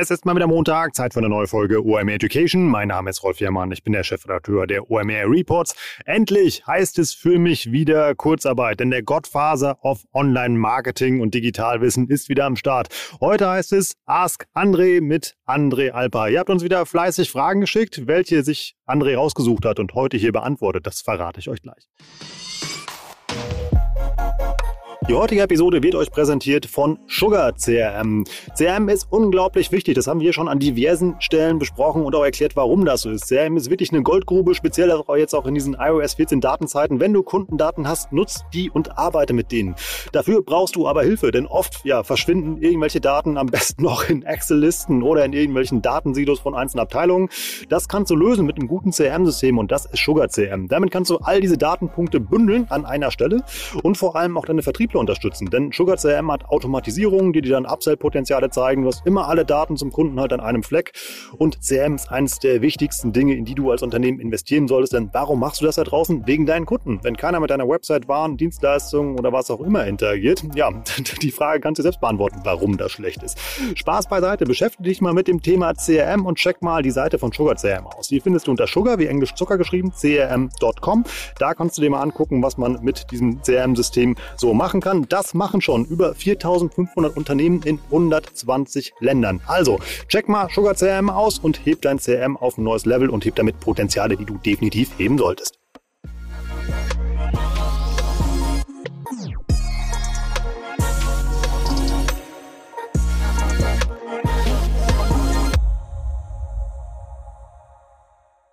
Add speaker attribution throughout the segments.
Speaker 1: Es ist mal wieder Montag, Zeit für eine neue Folge OMR Education. Mein Name ist Rolf Jermann, ich bin der Chefredakteur der OMR Reports. Endlich heißt es für mich wieder Kurzarbeit, denn der Godfather of Online-Marketing und Digitalwissen ist wieder am Start. Heute heißt es Ask André mit André Alpa. Ihr habt uns wieder fleißig Fragen geschickt, welche sich André rausgesucht hat und heute hier beantwortet. Das verrate ich euch gleich. Die heutige Episode wird euch präsentiert von Sugar CRM. CRM ist unglaublich wichtig. Das haben wir schon an diversen Stellen besprochen und auch erklärt, warum das so ist. CRM ist wirklich eine Goldgrube, speziell jetzt auch in diesen iOS 14 Datenzeiten. Wenn du Kundendaten hast, nutzt die und arbeite mit denen. Dafür brauchst du aber Hilfe, denn oft ja, verschwinden irgendwelche Daten am besten noch in Excel-Listen oder in irgendwelchen Datensilos von einzelnen Abteilungen. Das kannst du lösen mit einem guten CRM-System und das ist Sugar CRM. Damit kannst du all diese Datenpunkte bündeln an einer Stelle und vor allem auch deine Vertriebler unterstützen. Denn Sugar CRM hat Automatisierungen, die dir dann Upsell-Potenziale zeigen. Du hast immer alle Daten zum Kunden halt an einem Fleck. Und CRM ist eines der wichtigsten Dinge, in die du als Unternehmen investieren solltest. Denn warum machst du das da draußen? Wegen deinen Kunden. Wenn keiner mit deiner Website, Waren, Dienstleistungen oder was auch immer interagiert, ja, die Frage kannst du selbst beantworten, warum das schlecht ist. Spaß beiseite. Beschäftige dich mal mit dem Thema CRM und check mal die Seite von Sugar CRM aus. Die findest du unter Sugar, wie Englisch Zucker geschrieben, crm.com. Da kannst du dir mal angucken, was man mit diesem CRM-System so machen kann kann. Das machen schon über 4500 Unternehmen in 120 Ländern. Also, check mal Sugar CRM aus und heb dein CRM auf ein neues Level und heb damit Potenziale, die du definitiv heben solltest.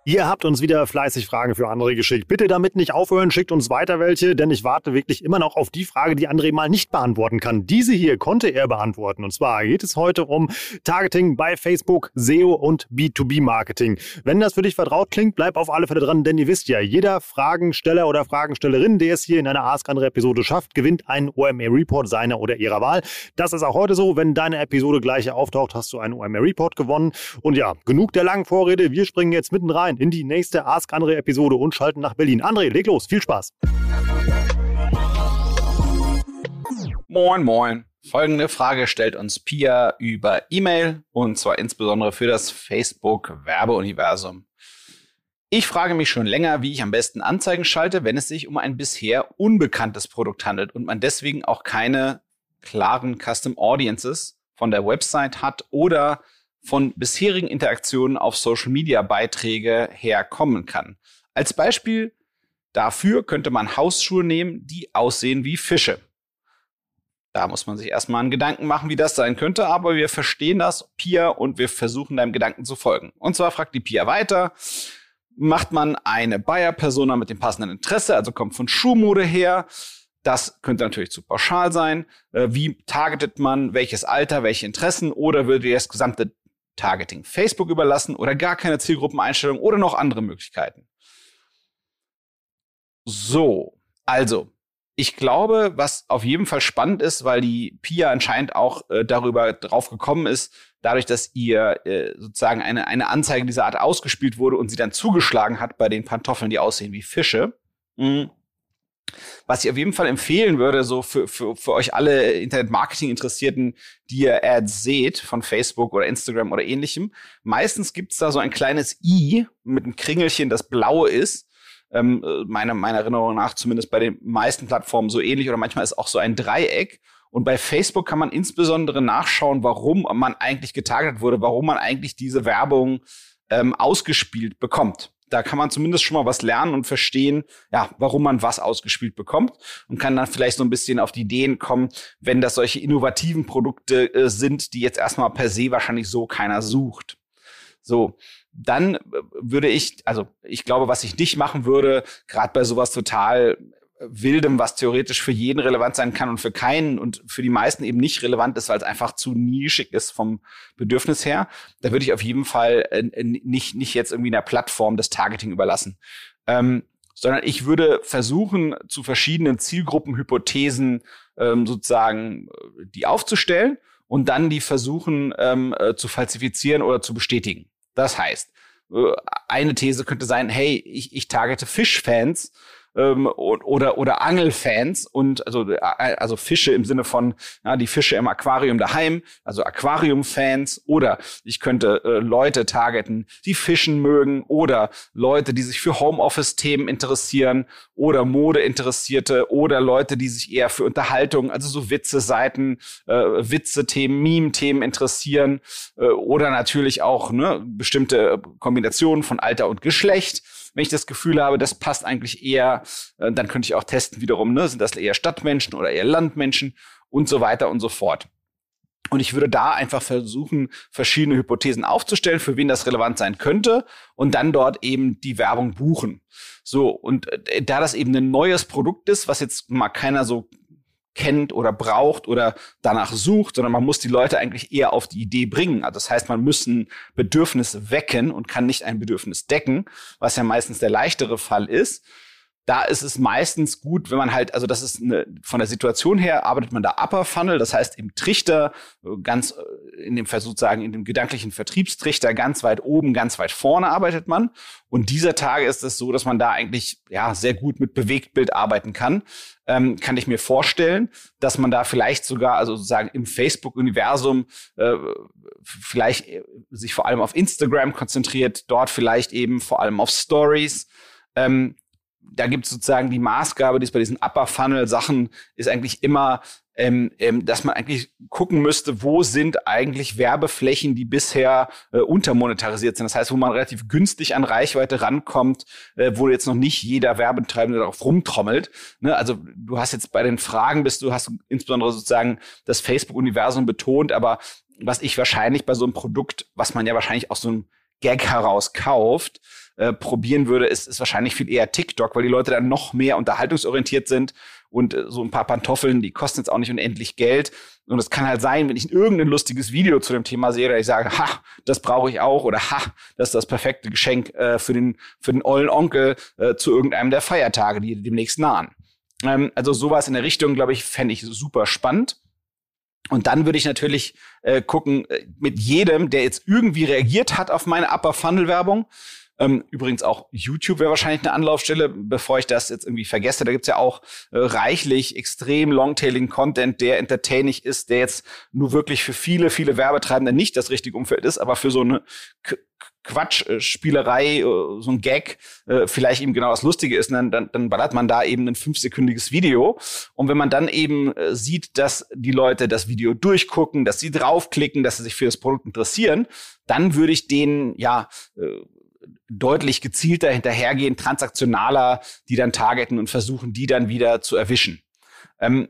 Speaker 1: Ihr habt uns wieder fleißig Fragen für André geschickt. Bitte damit nicht aufhören, schickt uns weiter welche, denn ich warte wirklich immer noch auf die Frage, die André mal nicht beantworten kann. Diese hier konnte er beantworten. Und zwar geht es heute um Targeting bei Facebook, SEO und B2B-Marketing. Wenn das für dich vertraut klingt, bleib auf alle Fälle dran, denn ihr wisst ja, jeder Fragensteller oder Fragenstellerin, der es hier in einer Ask André Episode schafft, gewinnt einen OMR Report seiner oder ihrer Wahl. Das ist auch heute so. Wenn deine Episode gleich auftaucht, hast du einen OMR Report gewonnen. Und ja, genug der langen Vorrede. Wir springen jetzt mitten rein in die nächste Ask André Episode und schalten nach Berlin. André, leg los. Viel Spaß.
Speaker 2: Moin, moin. Folgende Frage stellt uns Pia über E-Mail und zwar insbesondere für das Facebook Werbeuniversum. Ich frage mich schon länger, wie ich am besten Anzeigen schalte, wenn es sich um ein bisher unbekanntes Produkt handelt und man deswegen auch keine klaren Custom Audiences von der Website hat oder von bisherigen Interaktionen auf Social Media Beiträge herkommen kann. Als Beispiel dafür könnte man Hausschuhe nehmen, die aussehen wie Fische. Da muss man sich erstmal einen Gedanken machen, wie das sein könnte, aber wir verstehen das, Pia, und wir versuchen deinem Gedanken zu folgen. Und zwar fragt die Pia weiter, macht man eine Buyer-Persona mit dem passenden Interesse, also kommt von Schuhmode her, das könnte natürlich zu pauschal sein. Äh, wie targetet man welches Alter, welche Interessen oder würde das gesamte Targeting Facebook überlassen oder gar keine Zielgruppeneinstellung oder noch andere Möglichkeiten. So, also, ich glaube, was auf jeden Fall spannend ist, weil die Pia anscheinend auch äh, darüber drauf gekommen ist, dadurch, dass ihr äh, sozusagen eine, eine Anzeige dieser Art ausgespielt wurde und sie dann zugeschlagen hat bei den Pantoffeln, die aussehen wie Fische. Mh, was ich auf jeden Fall empfehlen würde, so für, für, für euch alle Internet-Marketing-Interessierten, die ihr Ads seht von Facebook oder Instagram oder ähnlichem, meistens gibt's da so ein kleines i mit einem Kringelchen, das blau ist. Ähm, meiner, meiner Erinnerung nach zumindest bei den meisten Plattformen so ähnlich oder manchmal ist auch so ein Dreieck. Und bei Facebook kann man insbesondere nachschauen, warum man eigentlich getargetet wurde, warum man eigentlich diese Werbung ähm, ausgespielt bekommt da kann man zumindest schon mal was lernen und verstehen, ja, warum man was ausgespielt bekommt und kann dann vielleicht so ein bisschen auf die Ideen kommen, wenn das solche innovativen Produkte äh, sind, die jetzt erstmal per se wahrscheinlich so keiner sucht. So, dann äh, würde ich, also ich glaube, was ich nicht machen würde, gerade bei sowas total Wildem, was theoretisch für jeden relevant sein kann und für keinen und für die meisten eben nicht relevant ist, weil es einfach zu nischig ist vom Bedürfnis her. Da würde ich auf jeden Fall äh, nicht, nicht jetzt irgendwie einer Plattform das Targeting überlassen. Ähm, sondern ich würde versuchen, zu verschiedenen Zielgruppenhypothesen ähm, sozusagen äh, die aufzustellen und dann die versuchen ähm, äh, zu falsifizieren oder zu bestätigen. Das heißt, äh, eine These könnte sein, hey, ich, ich targete Fischfans ähm, oder, oder Angelfans und also, äh, also Fische im Sinne von ja, die Fische im Aquarium daheim, also Aquariumfans oder ich könnte äh, Leute targeten, die Fischen mögen oder Leute, die sich für Homeoffice-Themen interessieren oder Mode-Interessierte oder Leute, die sich eher für Unterhaltung, also so Witze-Seiten, äh, Witze-Themen, Meme-Themen interessieren äh, oder natürlich auch ne, bestimmte Kombinationen von Alter und Geschlecht wenn ich das Gefühl habe, das passt eigentlich eher, äh, dann könnte ich auch testen wiederum, ne, sind das eher Stadtmenschen oder eher Landmenschen und so weiter und so fort. Und ich würde da einfach versuchen, verschiedene Hypothesen aufzustellen, für wen das relevant sein könnte und dann dort eben die Werbung buchen. So, und äh, da das eben ein neues Produkt ist, was jetzt mal keiner so kennt oder braucht oder danach sucht, sondern man muss die Leute eigentlich eher auf die Idee bringen. Also das heißt, man muss ein Bedürfnis wecken und kann nicht ein Bedürfnis decken, was ja meistens der leichtere Fall ist da ist es meistens gut, wenn man halt, also das ist eine, von der Situation her arbeitet man da Upper Funnel, das heißt im Trichter, äh, ganz äh, in dem Versuch sagen, in dem gedanklichen Vertriebstrichter ganz weit oben, ganz weit vorne arbeitet man. Und dieser Tage ist es so, dass man da eigentlich ja sehr gut mit Bewegtbild arbeiten kann. Ähm, kann ich mir vorstellen, dass man da vielleicht sogar, also sozusagen im Facebook-Universum äh, vielleicht äh, sich vor allem auf Instagram konzentriert, dort vielleicht eben vor allem auf Stories. Ähm, da gibt es sozusagen die Maßgabe, die es bei diesen Upper Funnel Sachen ist eigentlich immer, ähm, ähm, dass man eigentlich gucken müsste, wo sind eigentlich Werbeflächen, die bisher äh, untermonetarisiert sind. Das heißt, wo man relativ günstig an Reichweite rankommt, äh, wo jetzt noch nicht jeder Werbetreibende darauf rumtrommelt. Ne? Also du hast jetzt bei den Fragen bist du hast insbesondere sozusagen das Facebook-Universum betont, aber was ich wahrscheinlich bei so einem Produkt, was man ja wahrscheinlich aus so einem Gag heraus kauft, äh, probieren würde, ist, ist wahrscheinlich viel eher TikTok, weil die Leute dann noch mehr unterhaltungsorientiert sind und äh, so ein paar Pantoffeln, die kosten jetzt auch nicht unendlich Geld. Und es kann halt sein, wenn ich irgendein lustiges Video zu dem Thema sehe, dass ich sage, ha, das brauche ich auch oder ha, das ist das perfekte Geschenk äh, für den für den ollen Onkel äh, zu irgendeinem der Feiertage, die demnächst nahen. Ähm, also sowas in der Richtung, glaube ich, fände ich super spannend. Und dann würde ich natürlich äh, gucken, äh, mit jedem, der jetzt irgendwie reagiert hat auf meine Upper Funnel Werbung, ähm, übrigens auch YouTube wäre wahrscheinlich eine Anlaufstelle, bevor ich das jetzt irgendwie vergesse. Da gibt's ja auch äh, reichlich extrem longtailing Content, der entertaining ist, der jetzt nur wirklich für viele, viele Werbetreibende nicht das richtige Umfeld ist, aber für so eine K Quatschspielerei, äh, so ein Gag, äh, vielleicht eben genau das Lustige ist, dann, dann, dann ballert man da eben ein fünfsekündiges Video. Und wenn man dann eben äh, sieht, dass die Leute das Video durchgucken, dass sie draufklicken, dass sie sich für das Produkt interessieren, dann würde ich denen ja deutlich gezielter hinterhergehen, transaktionaler, die dann targeten und versuchen, die dann wieder zu erwischen. Ähm,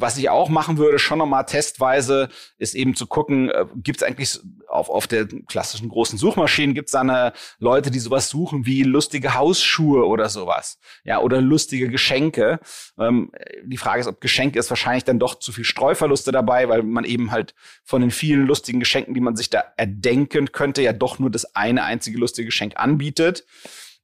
Speaker 2: was ich auch machen würde, schon nochmal testweise, ist eben zu gucken, äh, gibt es eigentlich auf, auf der klassischen großen Suchmaschinen, gibt es da eine Leute, die sowas suchen wie lustige Hausschuhe oder sowas. Ja, oder lustige Geschenke. Ähm, die Frage ist, ob Geschenke ist wahrscheinlich dann doch zu viel Streuverluste dabei, weil man eben halt von den vielen lustigen Geschenken, die man sich da erdenken könnte, ja doch nur das eine einzige lustige Geschenk anbietet.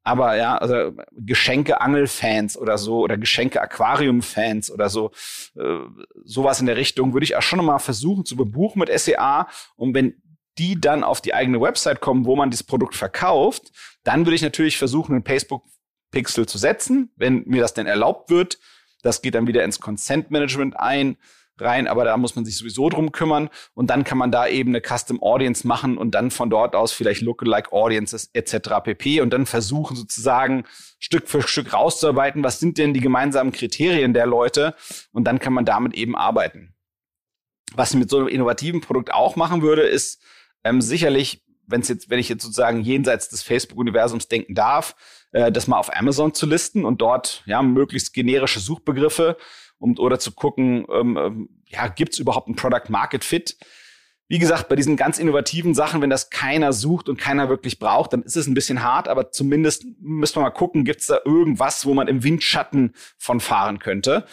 Speaker 2: Aber ja, also Geschenke-Angel-Fans oder so oder Geschenke-Aquarium-Fans oder so, äh, sowas in der Richtung würde ich auch schon mal versuchen zu bebuchen mit SEA. Und wenn die dann auf die eigene Website kommen, wo man dieses Produkt verkauft, dann würde ich natürlich versuchen, einen Facebook-Pixel zu setzen, wenn mir das denn erlaubt wird. Das geht dann wieder ins Consent Management ein rein, aber da muss man sich sowieso drum kümmern und dann kann man da eben eine Custom Audience machen und dann von dort aus vielleicht Lookalike Audiences etc. pp. und dann versuchen sozusagen Stück für Stück rauszuarbeiten, was sind denn die gemeinsamen Kriterien der Leute und dann kann man damit eben arbeiten. Was ich mit so einem innovativen Produkt auch machen würde, ist ähm, sicherlich, wenn es jetzt, wenn ich jetzt sozusagen jenseits des Facebook-Universums denken darf, äh, das mal auf Amazon zu listen und dort ja möglichst generische Suchbegriffe um, oder zu gucken, ähm, ähm, ja, gibt es überhaupt ein Product Market Fit? Wie gesagt, bei diesen ganz innovativen Sachen, wenn das keiner sucht und keiner wirklich braucht, dann ist es ein bisschen hart, aber zumindest müssen wir mal gucken, gibt es da irgendwas, wo man im Windschatten von fahren könnte.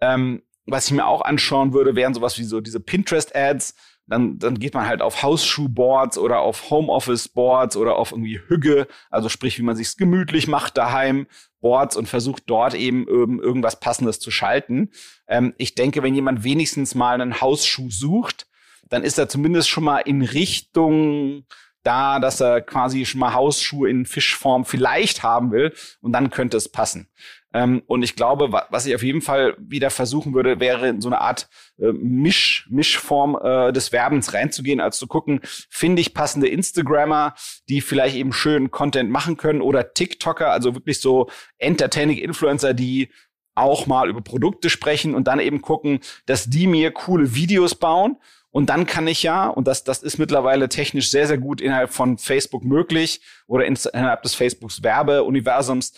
Speaker 2: Ähm, was ich mir auch anschauen würde, wären sowas wie so diese Pinterest-Ads. Dann, dann geht man halt auf Hausschuh-Boards oder auf Homeoffice-Boards oder auf irgendwie Hügge, also sprich, wie man sich's gemütlich macht daheim Boards und versucht dort eben irgendwas Passendes zu schalten. Ähm, ich denke, wenn jemand wenigstens mal einen Hausschuh sucht, dann ist er zumindest schon mal in Richtung da, dass er quasi schon mal Hausschuhe in Fischform vielleicht haben will und dann könnte es passen. Ähm, und ich glaube, wa was ich auf jeden Fall wieder versuchen würde, wäre in so eine Art äh, Misch, Mischform äh, des Werbens reinzugehen, als zu gucken, finde ich passende Instagrammer, die vielleicht eben schön Content machen können oder TikToker, also wirklich so entertaining Influencer, die auch mal über Produkte sprechen und dann eben gucken, dass die mir coole Videos bauen. Und dann kann ich ja, und das, das ist mittlerweile technisch sehr, sehr gut innerhalb von Facebook möglich oder innerhalb des Facebooks Werbeuniversums,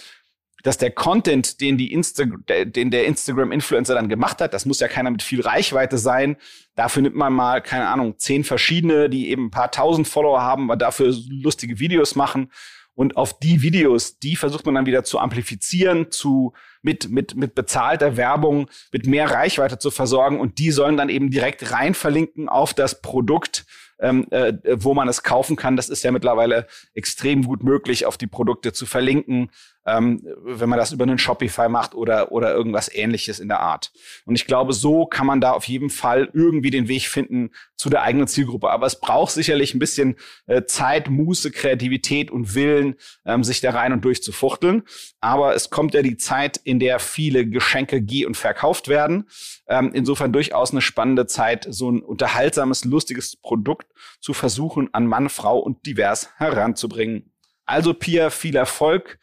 Speaker 2: dass der Content, den die Insta den der Instagram-Influencer dann gemacht hat, das muss ja keiner mit viel Reichweite sein. Dafür nimmt man mal, keine Ahnung, zehn verschiedene, die eben ein paar tausend Follower haben, aber dafür lustige Videos machen. Und auf die Videos, die versucht man dann wieder zu amplifizieren, zu, mit, mit, mit bezahlter Werbung, mit mehr Reichweite zu versorgen. Und die sollen dann eben direkt rein verlinken auf das Produkt, ähm, äh, wo man es kaufen kann. Das ist ja mittlerweile extrem gut möglich, auf die Produkte zu verlinken ähm, wenn man das über einen Shopify macht oder, oder irgendwas ähnliches in der Art. Und ich glaube, so kann man da auf jeden Fall irgendwie den Weg finden zu der eigenen Zielgruppe. Aber es braucht sicherlich ein bisschen äh, Zeit, Muße, Kreativität und Willen, ähm, sich da rein und durch zu fuchteln. Aber es kommt ja die Zeit, in der viele Geschenke geh- und verkauft werden. Ähm, insofern durchaus eine spannende Zeit, so ein unterhaltsames, lustiges Produkt zu versuchen, an Mann, Frau und divers heranzubringen. Also Pia, viel Erfolg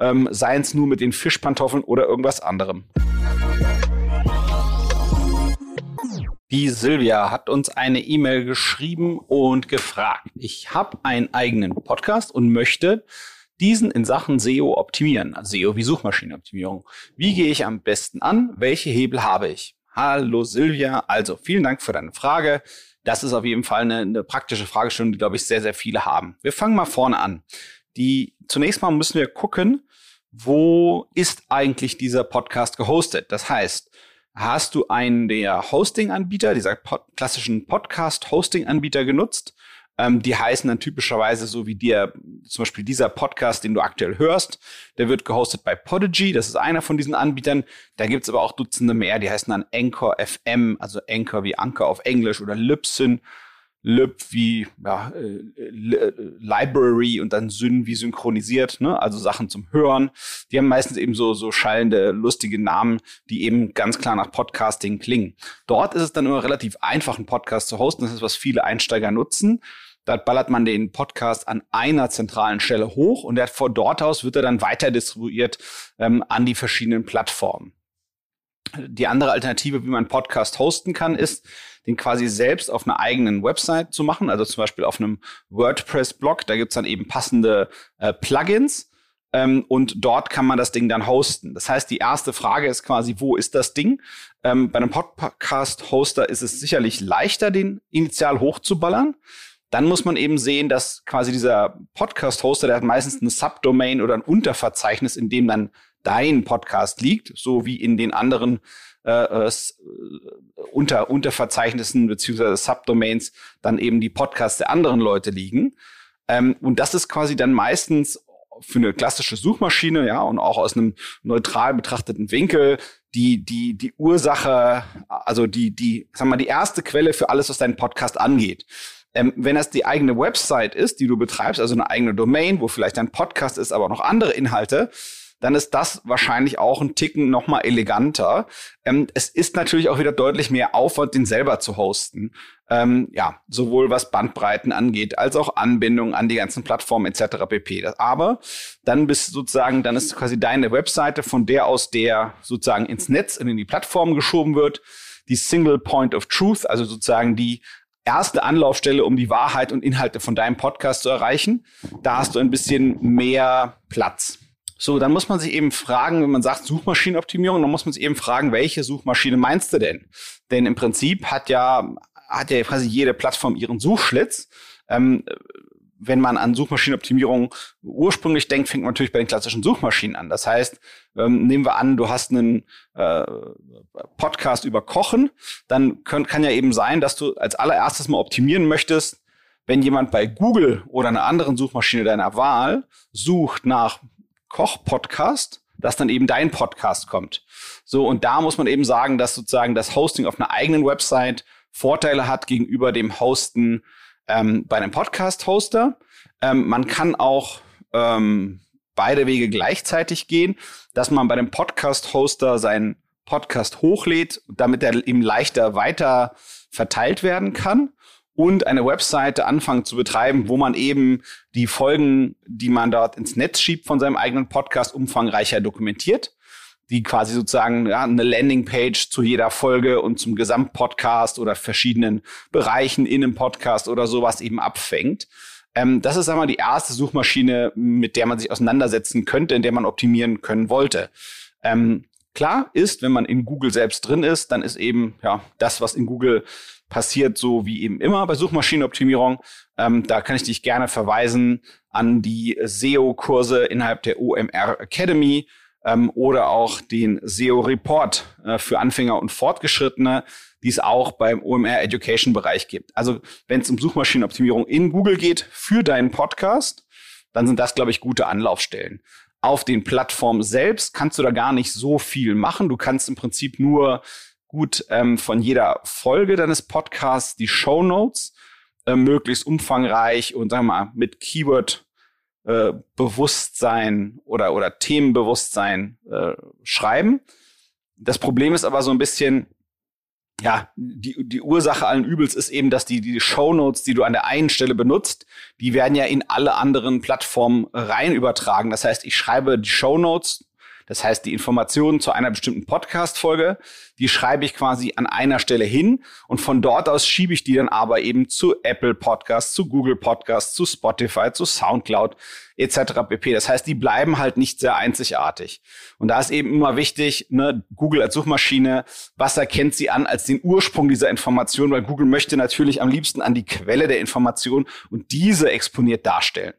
Speaker 2: ähm, seien es nur mit den Fischpantoffeln oder irgendwas anderem. Die Silvia hat uns eine E-Mail geschrieben und gefragt. Ich habe einen eigenen Podcast und möchte diesen in Sachen SEO optimieren. Also SEO wie Suchmaschinenoptimierung. Wie gehe ich am besten an? Welche Hebel habe ich? Hallo Silvia. Also vielen Dank für deine Frage. Das ist auf jeden Fall eine, eine praktische Fragestellung, die, glaube ich, sehr, sehr viele haben. Wir fangen mal vorne an. Die, zunächst mal müssen wir gucken, wo ist eigentlich dieser Podcast gehostet? Das heißt, hast du einen der Hosting-Anbieter, dieser pod klassischen Podcast-Hosting-Anbieter genutzt? Ähm, die heißen dann typischerweise so wie dir, zum Beispiel dieser Podcast, den du aktuell hörst, der wird gehostet bei Podigy, das ist einer von diesen Anbietern. Da gibt's aber auch Dutzende mehr, die heißen dann Anchor FM, also Anchor wie Anchor auf Englisch oder Libsyn Lib wie ja, äh, äh, Library und dann Syn wie synchronisiert, ne? also Sachen zum Hören. Die haben meistens eben so, so schallende, lustige Namen, die eben ganz klar nach Podcasting klingen. Dort ist es dann immer relativ einfach, einen Podcast zu hosten. Das ist, was viele Einsteiger nutzen. Da ballert man den Podcast an einer zentralen Stelle hoch und der, von dort aus wird er dann weiter distribuiert ähm, an die verschiedenen Plattformen. Die andere Alternative, wie man Podcast hosten kann, ist, den quasi selbst auf einer eigenen Website zu machen, also zum Beispiel auf einem WordPress-Blog. Da gibt's dann eben passende äh, Plugins. Ähm, und dort kann man das Ding dann hosten. Das heißt, die erste Frage ist quasi, wo ist das Ding? Ähm, bei einem Podcast-Hoster ist es sicherlich leichter, den initial hochzuballern. Dann muss man eben sehen, dass quasi dieser Podcast-Hoster, der hat meistens eine Subdomain oder ein Unterverzeichnis, in dem dann dein Podcast liegt, so wie in den anderen äh, äh, unter Unterverzeichnissen beziehungsweise Subdomains dann eben die Podcasts der anderen Leute liegen. Ähm, und das ist quasi dann meistens für eine klassische Suchmaschine, ja, und auch aus einem neutral betrachteten Winkel die, die, die Ursache, also die, die, sag mal, die erste Quelle für alles, was deinen Podcast angeht. Ähm, wenn das die eigene Website ist, die du betreibst, also eine eigene Domain, wo vielleicht dein Podcast ist, aber noch andere Inhalte, dann ist das wahrscheinlich auch ein Ticken noch mal eleganter. Ähm, es ist natürlich auch wieder deutlich mehr Aufwand, den selber zu hosten. Ähm, ja, sowohl was Bandbreiten angeht, als auch Anbindung an die ganzen Plattformen etc. pp. Aber dann bist sozusagen, dann ist quasi deine Webseite, von der aus der sozusagen ins Netz und in die Plattform geschoben wird, die Single Point of Truth, also sozusagen die erste Anlaufstelle, um die Wahrheit und Inhalte von deinem Podcast zu erreichen. Da hast du ein bisschen mehr Platz. So, dann muss man sich eben fragen, wenn man sagt Suchmaschinenoptimierung, dann muss man sich eben fragen, welche Suchmaschine meinst du denn? Denn im Prinzip hat ja, hat ja quasi jede Plattform ihren Suchschlitz. Ähm, wenn man an Suchmaschinenoptimierung ursprünglich denkt, fängt man natürlich bei den klassischen Suchmaschinen an. Das heißt, ähm, nehmen wir an, du hast einen äh, Podcast über Kochen, dann könnt, kann ja eben sein, dass du als allererstes mal optimieren möchtest, wenn jemand bei Google oder einer anderen Suchmaschine deiner Wahl sucht nach Koch-Podcast, dass dann eben dein Podcast kommt. So, und da muss man eben sagen, dass sozusagen das Hosting auf einer eigenen Website Vorteile hat gegenüber dem Hosten ähm, bei einem Podcast-Hoster. Ähm, man kann auch ähm, beide Wege gleichzeitig gehen, dass man bei dem Podcast-Hoster seinen Podcast hochlädt, damit er eben leichter weiter verteilt werden kann und eine Webseite anfangen zu betreiben, wo man eben die Folgen, die man dort ins Netz schiebt von seinem eigenen Podcast, umfangreicher dokumentiert die quasi sozusagen ja, eine Landingpage zu jeder Folge und zum Gesamtpodcast oder verschiedenen Bereichen in einem Podcast oder sowas eben abfängt. Ähm, das ist einmal die erste Suchmaschine, mit der man sich auseinandersetzen könnte, in der man optimieren können wollte. Ähm, klar ist, wenn man in Google selbst drin ist, dann ist eben ja das, was in Google passiert, so wie eben immer bei Suchmaschinenoptimierung. Ähm, da kann ich dich gerne verweisen an die SEO-Kurse innerhalb der OMR Academy ähm, oder auch den SEO Report äh, für Anfänger und Fortgeschrittene, die es auch beim OMR Education Bereich gibt. Also wenn es um Suchmaschinenoptimierung in Google geht für deinen Podcast, dann sind das, glaube ich, gute Anlaufstellen. Auf den Plattformen selbst kannst du da gar nicht so viel machen. Du kannst im Prinzip nur gut ähm, von jeder Folge deines Podcasts die Show Notes äh, möglichst umfangreich und wir mal mit Keyword äh, Bewusstsein oder, oder Themenbewusstsein äh, schreiben. Das Problem ist aber so ein bisschen, ja, die, die Ursache allen Übels ist eben, dass die, die Shownotes, die du an der einen Stelle benutzt, die werden ja in alle anderen Plattformen rein übertragen. Das heißt, ich schreibe die Shownotes das heißt, die Informationen zu einer bestimmten Podcast-Folge, die schreibe ich quasi an einer Stelle hin und von dort aus schiebe ich die dann aber eben zu Apple Podcasts, zu Google Podcasts, zu Spotify, zu Soundcloud etc. pp. Das heißt, die bleiben halt nicht sehr einzigartig. Und da ist eben immer wichtig, ne, Google als Suchmaschine, was erkennt sie an als den Ursprung dieser Information, weil Google möchte natürlich am liebsten an die Quelle der Information und diese exponiert darstellen.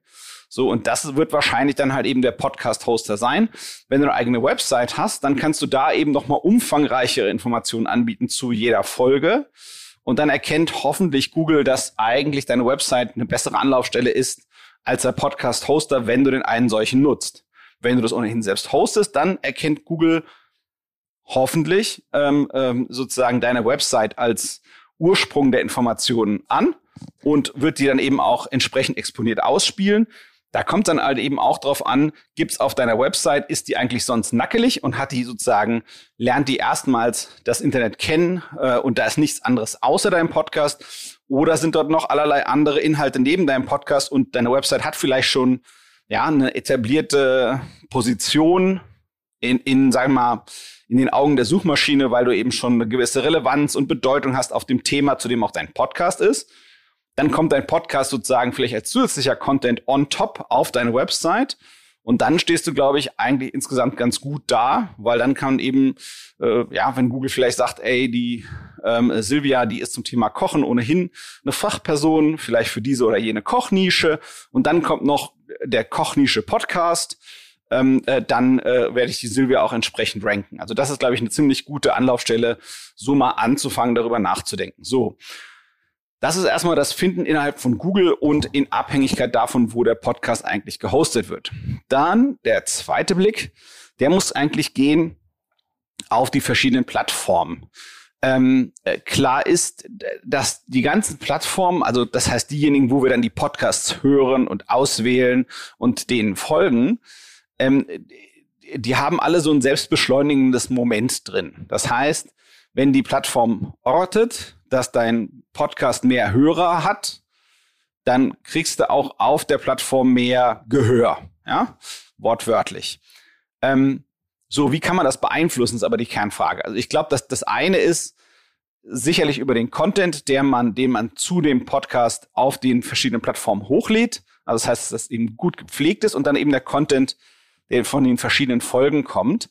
Speaker 2: So, und das wird wahrscheinlich dann halt eben der Podcast-Hoster sein. Wenn du eine eigene Website hast, dann kannst du da eben nochmal umfangreichere Informationen anbieten zu jeder Folge. Und dann erkennt hoffentlich Google, dass eigentlich deine Website eine bessere Anlaufstelle ist als der Podcast-Hoster, wenn du den einen solchen nutzt. Wenn du das ohnehin selbst hostest, dann erkennt Google hoffentlich ähm, ähm, sozusagen deine Website als Ursprung der Informationen an und wird die dann eben auch entsprechend exponiert ausspielen. Da kommt dann halt eben auch drauf an, gibt's auf deiner Website, ist die eigentlich sonst nackelig und hat die sozusagen, lernt die erstmals das Internet kennen äh, und da ist nichts anderes außer deinem Podcast oder sind dort noch allerlei andere Inhalte neben deinem Podcast und deine Website hat vielleicht schon ja eine etablierte Position in, in sagen wir mal, in den Augen der Suchmaschine, weil du eben schon eine gewisse Relevanz und Bedeutung hast auf dem Thema, zu dem auch dein Podcast ist. Dann kommt dein Podcast sozusagen vielleicht als zusätzlicher Content on top auf deine Website. Und dann stehst du, glaube ich, eigentlich insgesamt ganz gut da, weil dann kann eben, äh, ja, wenn Google vielleicht sagt, ey, die ähm, Silvia, die ist zum Thema Kochen ohnehin eine Fachperson, vielleicht für diese oder jene Kochnische. Und dann kommt noch der Kochnische Podcast. Ähm, äh, dann äh, werde ich die Silvia auch entsprechend ranken. Also das ist, glaube ich, eine ziemlich gute Anlaufstelle, so mal anzufangen, darüber nachzudenken. So. Das ist erstmal das Finden innerhalb von Google und in Abhängigkeit davon, wo der Podcast eigentlich gehostet wird. Dann der zweite Blick, der muss eigentlich gehen auf die verschiedenen Plattformen. Ähm, äh, klar ist, dass die ganzen Plattformen, also das heißt diejenigen, wo wir dann die Podcasts hören und auswählen und denen folgen, ähm, die haben alle so ein selbstbeschleunigendes Moment drin. Das heißt, wenn die Plattform ortet, dass dein Podcast mehr Hörer hat, dann kriegst du auch auf der Plattform mehr Gehör, ja, wortwörtlich. Ähm, so, wie kann man das beeinflussen, ist aber die Kernfrage. Also ich glaube, dass das eine ist sicherlich über den Content, der man, den man zu dem Podcast auf den verschiedenen Plattformen hochlädt. Also das heißt, dass eben gut gepflegt ist und dann eben der Content, der von den verschiedenen Folgen kommt.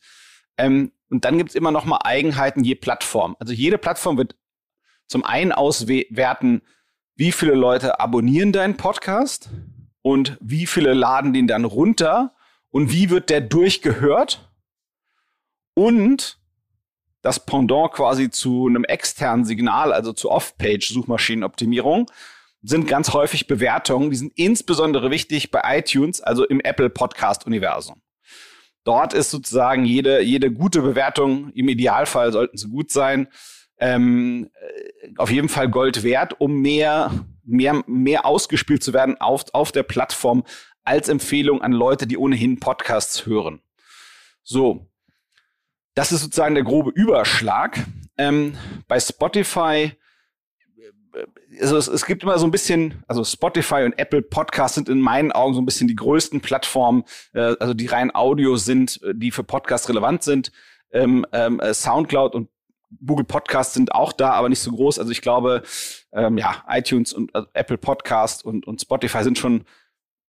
Speaker 2: Ähm, und dann gibt es immer noch mal Eigenheiten je Plattform. Also jede Plattform wird zum einen auswerten, wie viele Leute abonnieren deinen Podcast und wie viele laden den dann runter und wie wird der durchgehört und das Pendant quasi zu einem externen Signal, also zu Off-Page-Suchmaschinenoptimierung, sind ganz häufig Bewertungen. Die sind insbesondere wichtig bei iTunes, also im Apple Podcast-Universum. Dort ist sozusagen jede, jede gute Bewertung, im Idealfall sollten sie gut sein, ähm, auf jeden Fall Gold wert, um mehr mehr, mehr ausgespielt zu werden auf, auf der Plattform als Empfehlung an Leute, die ohnehin Podcasts hören. So. Das ist sozusagen der grobe Überschlag. Ähm, bei Spotify also es, es gibt immer so ein bisschen, also Spotify und Apple Podcasts sind in meinen Augen so ein bisschen die größten Plattformen, äh, also die rein Audio sind, äh, die für Podcasts relevant sind. Ähm, ähm, äh, Soundcloud und Google Podcasts sind auch da, aber nicht so groß. Also ich glaube, ähm, ja, iTunes und äh, Apple Podcast und, und Spotify sind schon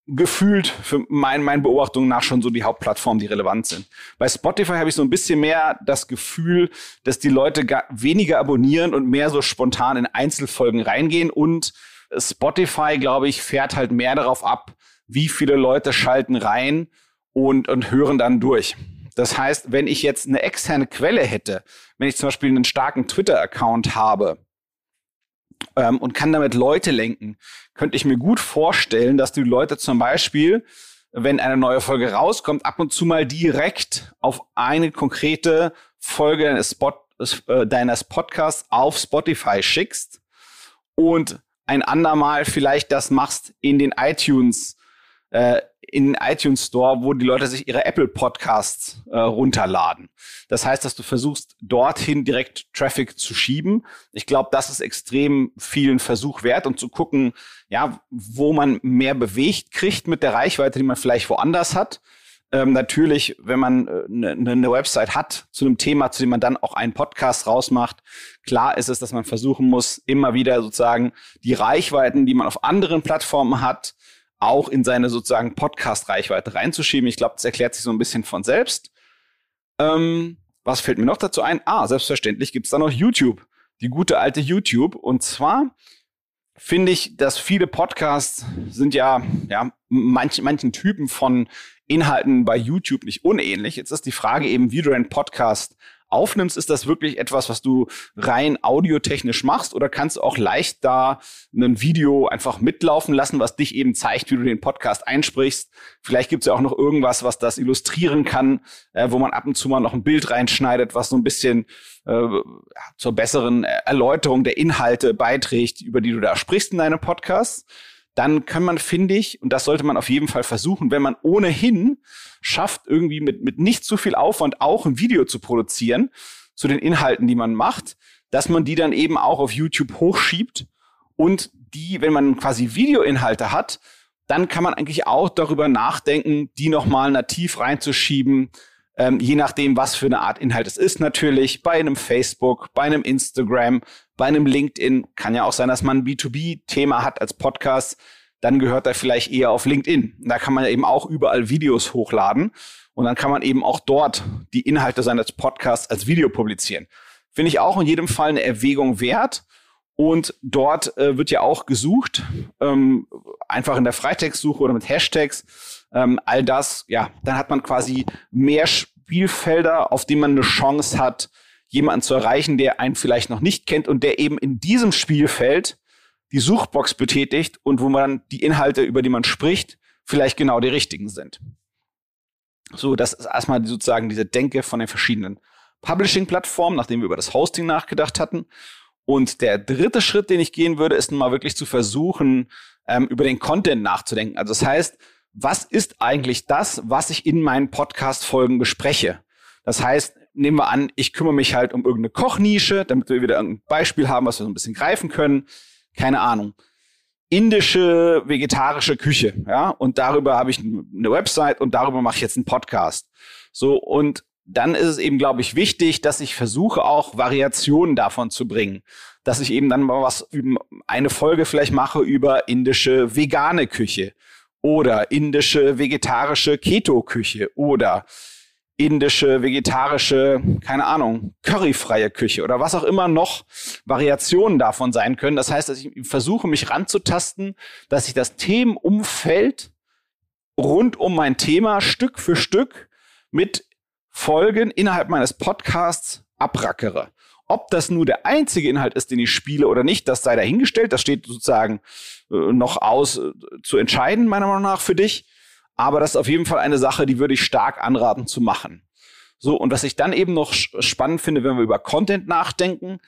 Speaker 2: gefühlt für mein, meinen Beobachtungen nach schon so die Hauptplattformen, die relevant sind. Bei Spotify habe ich so ein bisschen mehr das Gefühl, dass die Leute weniger abonnieren und mehr so spontan in Einzelfolgen reingehen und Spotify, glaube ich, fährt halt mehr darauf ab, wie viele Leute schalten rein und, und hören dann durch. Das heißt, wenn ich jetzt eine externe Quelle hätte, wenn ich zum Beispiel einen starken Twitter-Account habe, ähm, und kann damit Leute lenken, könnte ich mir gut vorstellen, dass die Leute zum Beispiel, wenn eine neue Folge rauskommt, ab und zu mal direkt auf eine konkrete Folge deines, Spot, äh, deines Podcasts auf Spotify schickst und ein andermal vielleicht das machst in den iTunes äh, in iTunes Store, wo die Leute sich ihre Apple Podcasts äh, runterladen. Das heißt, dass du versuchst, dorthin direkt Traffic zu schieben. Ich glaube, das ist extrem vielen Versuch wert und zu gucken, ja, wo man mehr bewegt kriegt mit der Reichweite, die man vielleicht woanders hat. Ähm, natürlich, wenn man eine äh, ne, ne Website hat zu einem Thema, zu dem man dann auch einen Podcast rausmacht, klar ist es, dass man versuchen muss, immer wieder sozusagen die Reichweiten, die man auf anderen Plattformen hat, auch in seine sozusagen Podcast-Reichweite reinzuschieben. Ich glaube, das erklärt sich so ein bisschen von selbst. Ähm, was fällt mir noch dazu ein? Ah, selbstverständlich gibt es da noch YouTube. Die gute alte YouTube. Und zwar finde ich, dass viele Podcasts sind ja, ja manch, manchen Typen von Inhalten bei YouTube nicht unähnlich. Jetzt ist die Frage eben, wie du einen Podcast aufnimmst, ist das wirklich etwas, was du rein audiotechnisch machst oder kannst du auch leicht da ein Video einfach mitlaufen lassen, was dich eben zeigt, wie du den Podcast einsprichst. Vielleicht gibt es ja auch noch irgendwas, was das illustrieren kann, äh, wo man ab und zu mal noch ein Bild reinschneidet, was so ein bisschen äh, zur besseren Erläuterung der Inhalte beiträgt, über die du da sprichst in deinem Podcast dann kann man, finde ich, und das sollte man auf jeden Fall versuchen, wenn man ohnehin schafft, irgendwie mit, mit nicht zu viel Aufwand auch ein Video zu produzieren zu den Inhalten, die man macht, dass man die dann eben auch auf YouTube hochschiebt und die, wenn man quasi Videoinhalte hat, dann kann man eigentlich auch darüber nachdenken, die nochmal nativ reinzuschieben, ähm, je nachdem, was für eine Art Inhalt es ist. Natürlich bei einem Facebook, bei einem Instagram, bei einem LinkedIn. Kann ja auch sein, dass man ein B2B-Thema hat als Podcast. Dann gehört er vielleicht eher auf LinkedIn. Da kann man eben auch überall Videos hochladen. Und dann kann man eben auch dort die Inhalte seines Podcasts als Video publizieren. Finde ich auch in jedem Fall eine Erwägung wert. Und dort äh, wird ja auch gesucht, ähm, einfach in der Freitextsuche oder mit Hashtags. Ähm, all das, ja, dann hat man quasi mehr Spielfelder, auf denen man eine Chance hat, jemanden zu erreichen, der einen vielleicht noch nicht kennt und der eben in diesem Spielfeld die Suchbox betätigt und wo man die Inhalte, über die man spricht, vielleicht genau die richtigen sind. So, das ist erstmal sozusagen diese Denke von den verschiedenen Publishing-Plattformen, nachdem wir über das Hosting nachgedacht hatten. Und der dritte Schritt, den ich gehen würde, ist mal wirklich zu versuchen, ähm, über den Content nachzudenken. Also das heißt, was ist eigentlich das, was ich in meinen Podcast-Folgen bespreche? Das heißt, nehmen wir an, ich kümmere mich halt um irgendeine Kochnische, damit wir wieder ein Beispiel haben, was wir so ein bisschen greifen können. Keine Ahnung. Indische, vegetarische Küche, ja. Und darüber habe ich eine Website und darüber mache ich jetzt einen Podcast. So, und dann ist es eben, glaube ich, wichtig, dass ich versuche, auch Variationen davon zu bringen. Dass ich eben dann mal was, eine Folge vielleicht mache über indische vegane Küche oder indische vegetarische Keto-Küche oder indische, vegetarische, keine Ahnung, curryfreie Küche oder was auch immer noch Variationen davon sein können. Das heißt, dass ich versuche, mich ranzutasten, dass ich das Themenumfeld rund um mein Thema Stück für Stück mit Folgen innerhalb meines Podcasts abrackere. Ob das nur der einzige Inhalt ist, den ich spiele oder nicht, das sei dahingestellt. Das steht sozusagen äh, noch aus äh, zu entscheiden, meiner Meinung nach, für dich. Aber das ist auf jeden Fall eine Sache, die würde ich stark anraten zu machen. So, und was ich dann eben noch spannend finde, wenn wir über Content nachdenken,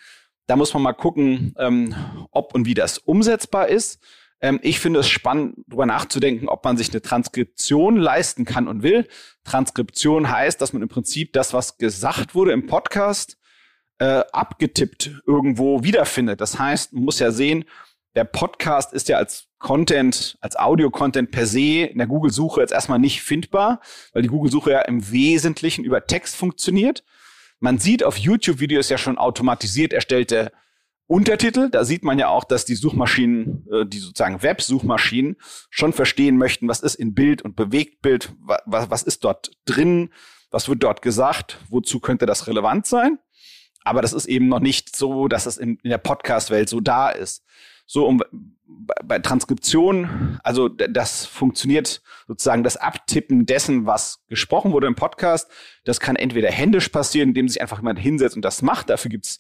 Speaker 2: Da muss man mal gucken, ähm, ob und wie das umsetzbar ist. Ähm, ich finde es spannend, darüber nachzudenken, ob man sich eine Transkription leisten kann und will. Transkription heißt, dass man im Prinzip das, was gesagt wurde im Podcast, äh, abgetippt irgendwo wiederfindet. Das heißt, man muss ja sehen, der Podcast ist ja als Content, als Audio-Content per se in der Google-Suche jetzt erstmal nicht findbar, weil die Google-Suche ja im Wesentlichen über Text funktioniert. Man sieht auf YouTube-Videos ja schon automatisiert erstellte Untertitel. Da sieht man ja auch, dass die Suchmaschinen, äh, die sozusagen Web-Suchmaschinen schon verstehen möchten, was ist in Bild und Bewegtbild, was, was ist dort drin, was wird dort gesagt, wozu könnte das relevant sein. Aber das ist eben noch nicht so, dass es in, in der Podcast-Welt so da ist. So, um, bei Transkription, also das funktioniert sozusagen das Abtippen dessen, was gesprochen wurde im Podcast. Das kann entweder händisch passieren, indem sich einfach jemand hinsetzt und das macht. Dafür gibt's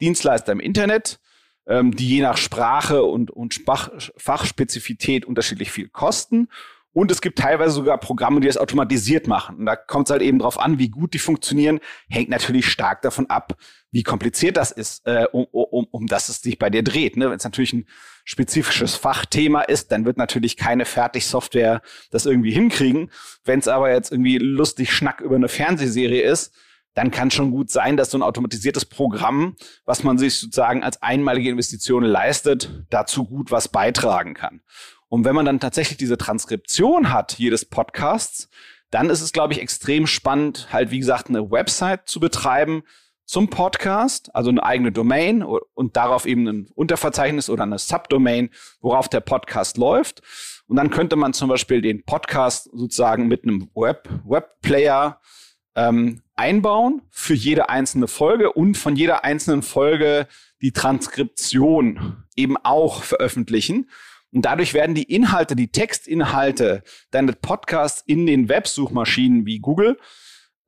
Speaker 2: Dienstleister im Internet, ähm, die je nach Sprache und, und Spach, Fachspezifität unterschiedlich viel kosten. Und es gibt teilweise sogar Programme, die das automatisiert machen. Und da kommt es halt eben drauf an, wie gut die funktionieren. Hängt natürlich stark davon ab, wie kompliziert das ist, äh, um, um, um dass es sich bei dir dreht. Ne? Wenn es natürlich ein spezifisches Fachthema ist, dann wird natürlich keine Fertigsoftware das irgendwie hinkriegen. Wenn es aber jetzt irgendwie lustig Schnack über eine Fernsehserie ist, dann kann schon gut sein, dass so ein automatisiertes Programm, was man sich sozusagen als einmalige Investition leistet, dazu gut was beitragen kann. Und wenn man dann tatsächlich diese Transkription hat, jedes Podcasts, dann ist es, glaube ich, extrem spannend, halt, wie gesagt, eine Website zu betreiben zum Podcast, also eine eigene Domain und darauf eben ein Unterverzeichnis oder eine Subdomain, worauf der Podcast läuft. Und dann könnte man zum Beispiel den Podcast sozusagen mit einem Web, Webplayer ähm, einbauen für jede einzelne Folge und von jeder einzelnen Folge die Transkription eben auch veröffentlichen. Und dadurch werden die Inhalte, die Textinhalte deines Podcasts in den Websuchmaschinen wie Google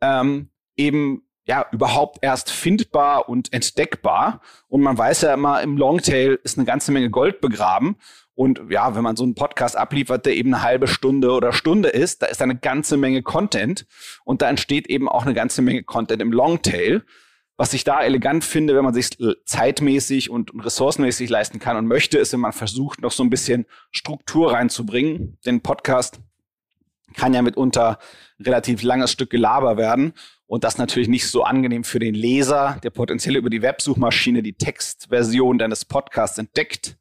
Speaker 2: ähm, eben ja überhaupt erst findbar und entdeckbar. Und man weiß ja immer, im Longtail ist eine ganze Menge Gold begraben. Und ja, wenn man so einen Podcast abliefert, der eben eine halbe Stunde oder Stunde ist, da ist eine ganze Menge Content. Und da entsteht eben auch eine ganze Menge Content im Longtail. Was ich da elegant finde, wenn man sich zeitmäßig und ressourcenmäßig leisten kann und möchte, ist, wenn man versucht, noch so ein bisschen Struktur reinzubringen. Denn Podcast kann ja mitunter relativ langes Stück Gelaber werden und das natürlich nicht so angenehm für den Leser, der potenziell über die Websuchmaschine die Textversion deines Podcasts entdeckt.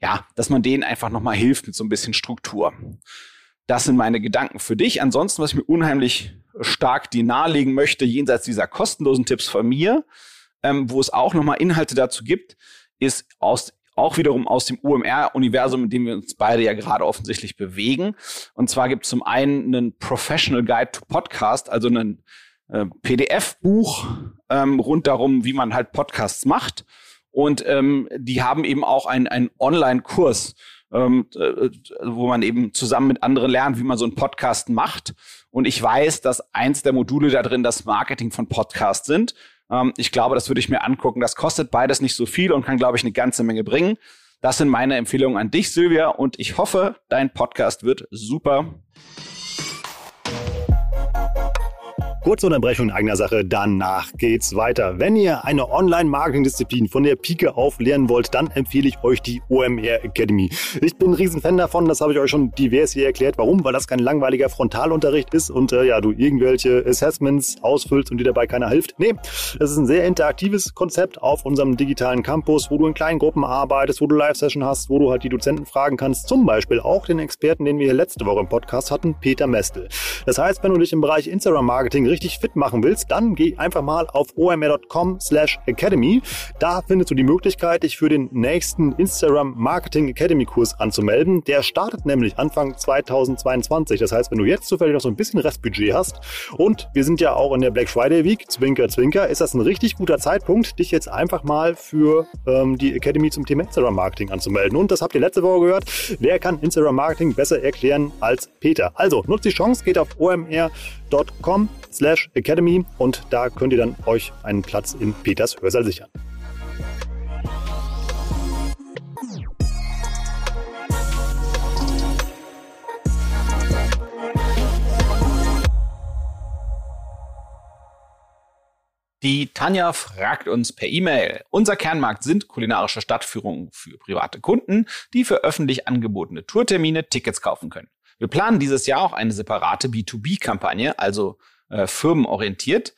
Speaker 2: Ja, dass man denen einfach nochmal hilft mit so ein bisschen Struktur. Das sind meine Gedanken für dich. Ansonsten, was ich mir unheimlich stark dir nahelegen möchte, jenseits dieser kostenlosen Tipps von mir, ähm, wo es auch nochmal Inhalte dazu gibt, ist aus auch wiederum aus dem UMR-Universum, in dem wir uns beide ja gerade offensichtlich bewegen. Und zwar gibt es zum einen einen Professional Guide to Podcast, also einen äh, PDF-Buch ähm, rund darum, wie man halt Podcasts macht. Und ähm, die haben eben auch einen Online-Kurs ähm, äh, wo man eben zusammen mit anderen lernt, wie man so einen Podcast macht. Und ich weiß, dass eins der Module da drin das Marketing von Podcasts sind. Ähm, ich glaube, das würde ich mir angucken. Das kostet beides nicht so viel und kann, glaube ich, eine ganze Menge bringen. Das sind meine Empfehlungen an dich, Silvia, und ich hoffe, dein Podcast wird super.
Speaker 1: Kurze Unterbrechung in eigener Sache, danach geht's weiter. Wenn ihr eine Online-Marketing-Disziplin von der Pike auf lernen wollt, dann empfehle ich euch die OMR Academy. Ich bin ein Riesenfan davon, das habe ich euch schon divers hier erklärt. Warum? Weil das kein langweiliger Frontalunterricht ist und äh, ja, du irgendwelche Assessments ausfüllst und dir dabei keiner hilft. Nee, das ist ein sehr interaktives Konzept auf unserem digitalen Campus, wo du in kleinen Gruppen arbeitest, wo du Live-Session hast, wo du halt die Dozenten fragen kannst. Zum Beispiel auch den Experten, den wir letzte Woche im Podcast hatten, Peter Mestel. Das heißt, wenn du dich im Bereich Instagram-Marketing richtig richtig fit machen willst, dann geh einfach mal auf omr.com slash academy. Da findest du die Möglichkeit, dich für den nächsten Instagram Marketing Academy Kurs anzumelden. Der startet nämlich Anfang 2022. Das heißt, wenn du jetzt zufällig noch so ein bisschen Restbudget hast und wir sind ja auch in der Black Friday Week, Zwinker, Zwinker, ist das ein richtig guter Zeitpunkt, dich jetzt einfach mal für ähm, die Academy zum Thema Instagram Marketing anzumelden. Und das habt ihr letzte Woche gehört. Wer kann Instagram Marketing besser erklären als Peter? Also nutzt die Chance, geht auf omr.com slash academy und da könnt ihr dann euch einen Platz in Peters Hörsaal sichern.
Speaker 2: Die Tanja fragt uns per E-Mail. Unser Kernmarkt sind kulinarische Stadtführungen für private Kunden, die für öffentlich angebotene Tourtermine Tickets kaufen können. Wir planen dieses Jahr auch eine separate B2B-Kampagne, also äh, firmenorientiert.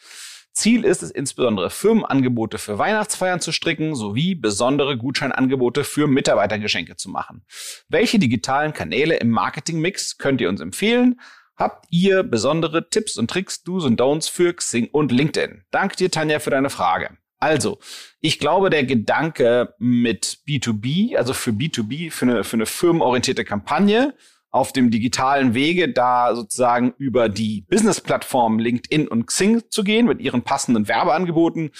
Speaker 2: Ziel ist es insbesondere Firmenangebote für Weihnachtsfeiern zu stricken sowie besondere Gutscheinangebote für Mitarbeitergeschenke zu machen. Welche digitalen Kanäle im Marketingmix könnt ihr uns empfehlen? Habt ihr besondere Tipps und Tricks, Do's und Don'ts für Xing und LinkedIn? Danke dir, Tanja, für deine Frage. Also, ich glaube, der Gedanke mit B2B, also für B2B, für eine, für eine firmenorientierte Kampagne auf dem digitalen Wege, da sozusagen über die Business-Plattform LinkedIn und Xing zu gehen mit ihren passenden Werbeangeboten,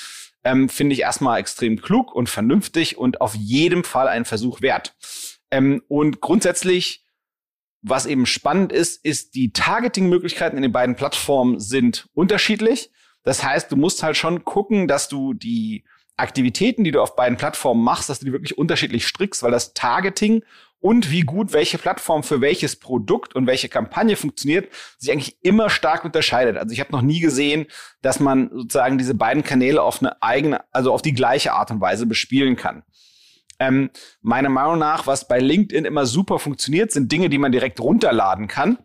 Speaker 2: ähm, finde ich erstmal extrem klug und vernünftig und auf jedem Fall einen Versuch wert. Ähm, und grundsätzlich was eben spannend ist, ist, die Targeting-Möglichkeiten in den beiden Plattformen sind unterschiedlich. Das heißt, du musst halt schon gucken, dass du die Aktivitäten, die du auf beiden Plattformen machst, dass du die wirklich unterschiedlich strickst, weil das Targeting und wie gut welche Plattform für welches Produkt und welche Kampagne funktioniert, sich eigentlich immer stark unterscheidet. Also ich habe noch nie gesehen, dass man sozusagen diese beiden Kanäle auf eine eigene, also auf die gleiche Art und Weise bespielen kann. Ähm, meiner Meinung nach, was bei LinkedIn immer super funktioniert, sind Dinge, die man direkt runterladen kann.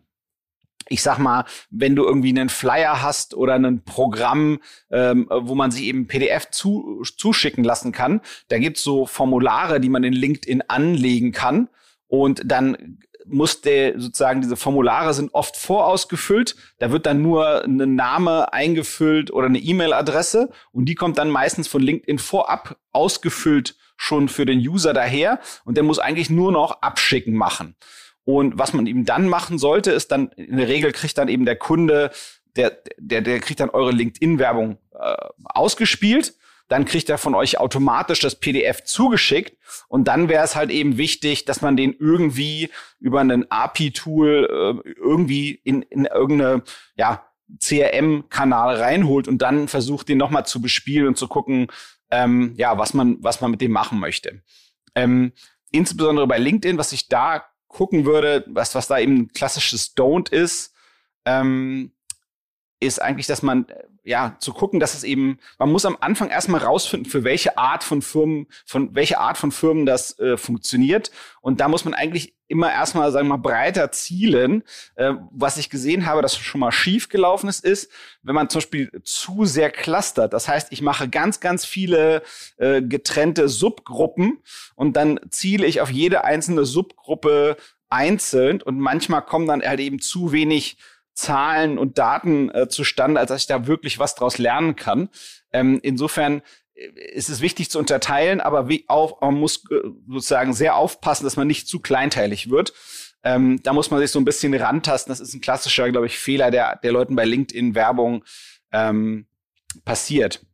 Speaker 2: Ich sag mal, wenn du irgendwie einen Flyer hast oder ein Programm, ähm, wo man sich eben PDF zu, zuschicken lassen kann, da gibt's so Formulare, die man in LinkedIn anlegen kann. Und dann muss der sozusagen diese Formulare sind oft vorausgefüllt. Da wird dann nur ein Name eingefüllt oder eine E-Mail-Adresse und die kommt dann meistens von LinkedIn vorab ausgefüllt schon für den User daher und der muss eigentlich nur noch abschicken machen. Und was man eben dann machen sollte, ist dann, in der Regel kriegt dann eben der Kunde, der, der, der kriegt dann eure LinkedIn-Werbung äh, ausgespielt. Dann kriegt er von euch automatisch das PDF zugeschickt. Und dann wäre es halt eben wichtig, dass man den irgendwie über einen API-Tool äh, irgendwie in, in irgendeine, ja, CRM-Kanal reinholt und dann versucht, den nochmal zu bespielen und zu gucken, ähm, ja, was man, was man mit dem machen möchte. Ähm, insbesondere bei LinkedIn, was ich da gucken würde, was, was da eben ein klassisches Don't ist, ähm, ist eigentlich, dass man, ja, zu gucken, dass es eben, man muss am Anfang erstmal rausfinden, für welche Art von Firmen, von welche Art von Firmen das äh, funktioniert. Und da muss man eigentlich immer erstmal, sagen wir mal, breiter zielen. Äh, was ich gesehen habe, dass schon mal schief gelaufen ist, ist, wenn man zum Beispiel zu sehr clustert. Das heißt, ich mache ganz, ganz viele äh, getrennte Subgruppen und dann ziele ich auf jede einzelne Subgruppe einzeln und manchmal kommen dann halt eben zu wenig Zahlen und Daten äh, zustande, als dass ich da wirklich was draus lernen kann. Ähm, insofern ist es wichtig zu unterteilen, aber wie auch, man muss äh, sozusagen sehr aufpassen, dass man nicht zu kleinteilig wird. Ähm, da muss man sich so ein bisschen rantasten. Das ist ein klassischer, glaube ich, Fehler, der, der Leuten bei LinkedIn-Werbung ähm, passiert.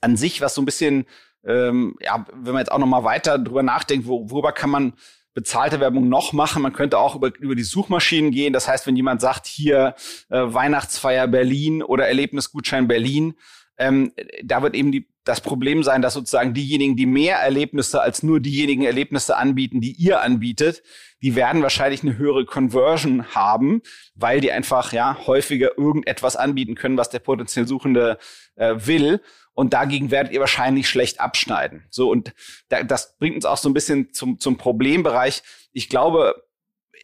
Speaker 2: An sich, was so ein bisschen, ähm, ja, wenn man jetzt auch noch mal weiter drüber nachdenkt, wo, worüber kann man bezahlte Werbung noch machen. Man könnte auch über, über die Suchmaschinen gehen. Das heißt, wenn jemand sagt, hier äh, Weihnachtsfeier Berlin oder Erlebnisgutschein Berlin, ähm, da wird eben die, das Problem sein, dass sozusagen diejenigen, die mehr Erlebnisse als nur diejenigen Erlebnisse anbieten, die ihr anbietet, die werden wahrscheinlich eine höhere Conversion haben, weil die einfach ja häufiger irgendetwas anbieten können, was der potenziell Suchende äh, will. Und dagegen werdet ihr wahrscheinlich schlecht abschneiden. So und da, das bringt uns auch so ein bisschen zum zum Problembereich. Ich glaube,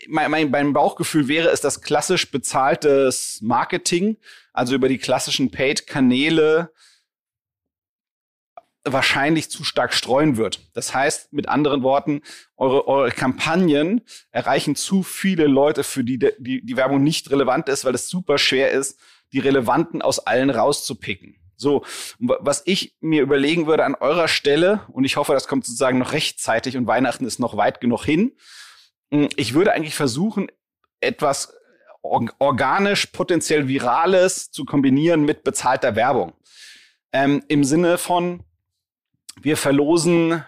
Speaker 2: mein, mein, mein Bauchgefühl wäre es, dass klassisch bezahltes Marketing, also über die klassischen Paid-Kanäle, wahrscheinlich zu stark streuen wird. Das heißt, mit anderen Worten, eure, eure Kampagnen erreichen zu viele Leute, für die, die die Werbung nicht relevant ist, weil es super schwer ist, die Relevanten aus allen rauszupicken. So, was ich mir überlegen würde an eurer Stelle, und ich hoffe, das kommt sozusagen noch rechtzeitig und Weihnachten ist noch weit genug hin, hm, ich würde eigentlich versuchen, etwas organisch, potenziell Virales zu kombinieren mit bezahlter Werbung. Ähm, Im Sinne von, wir verlosen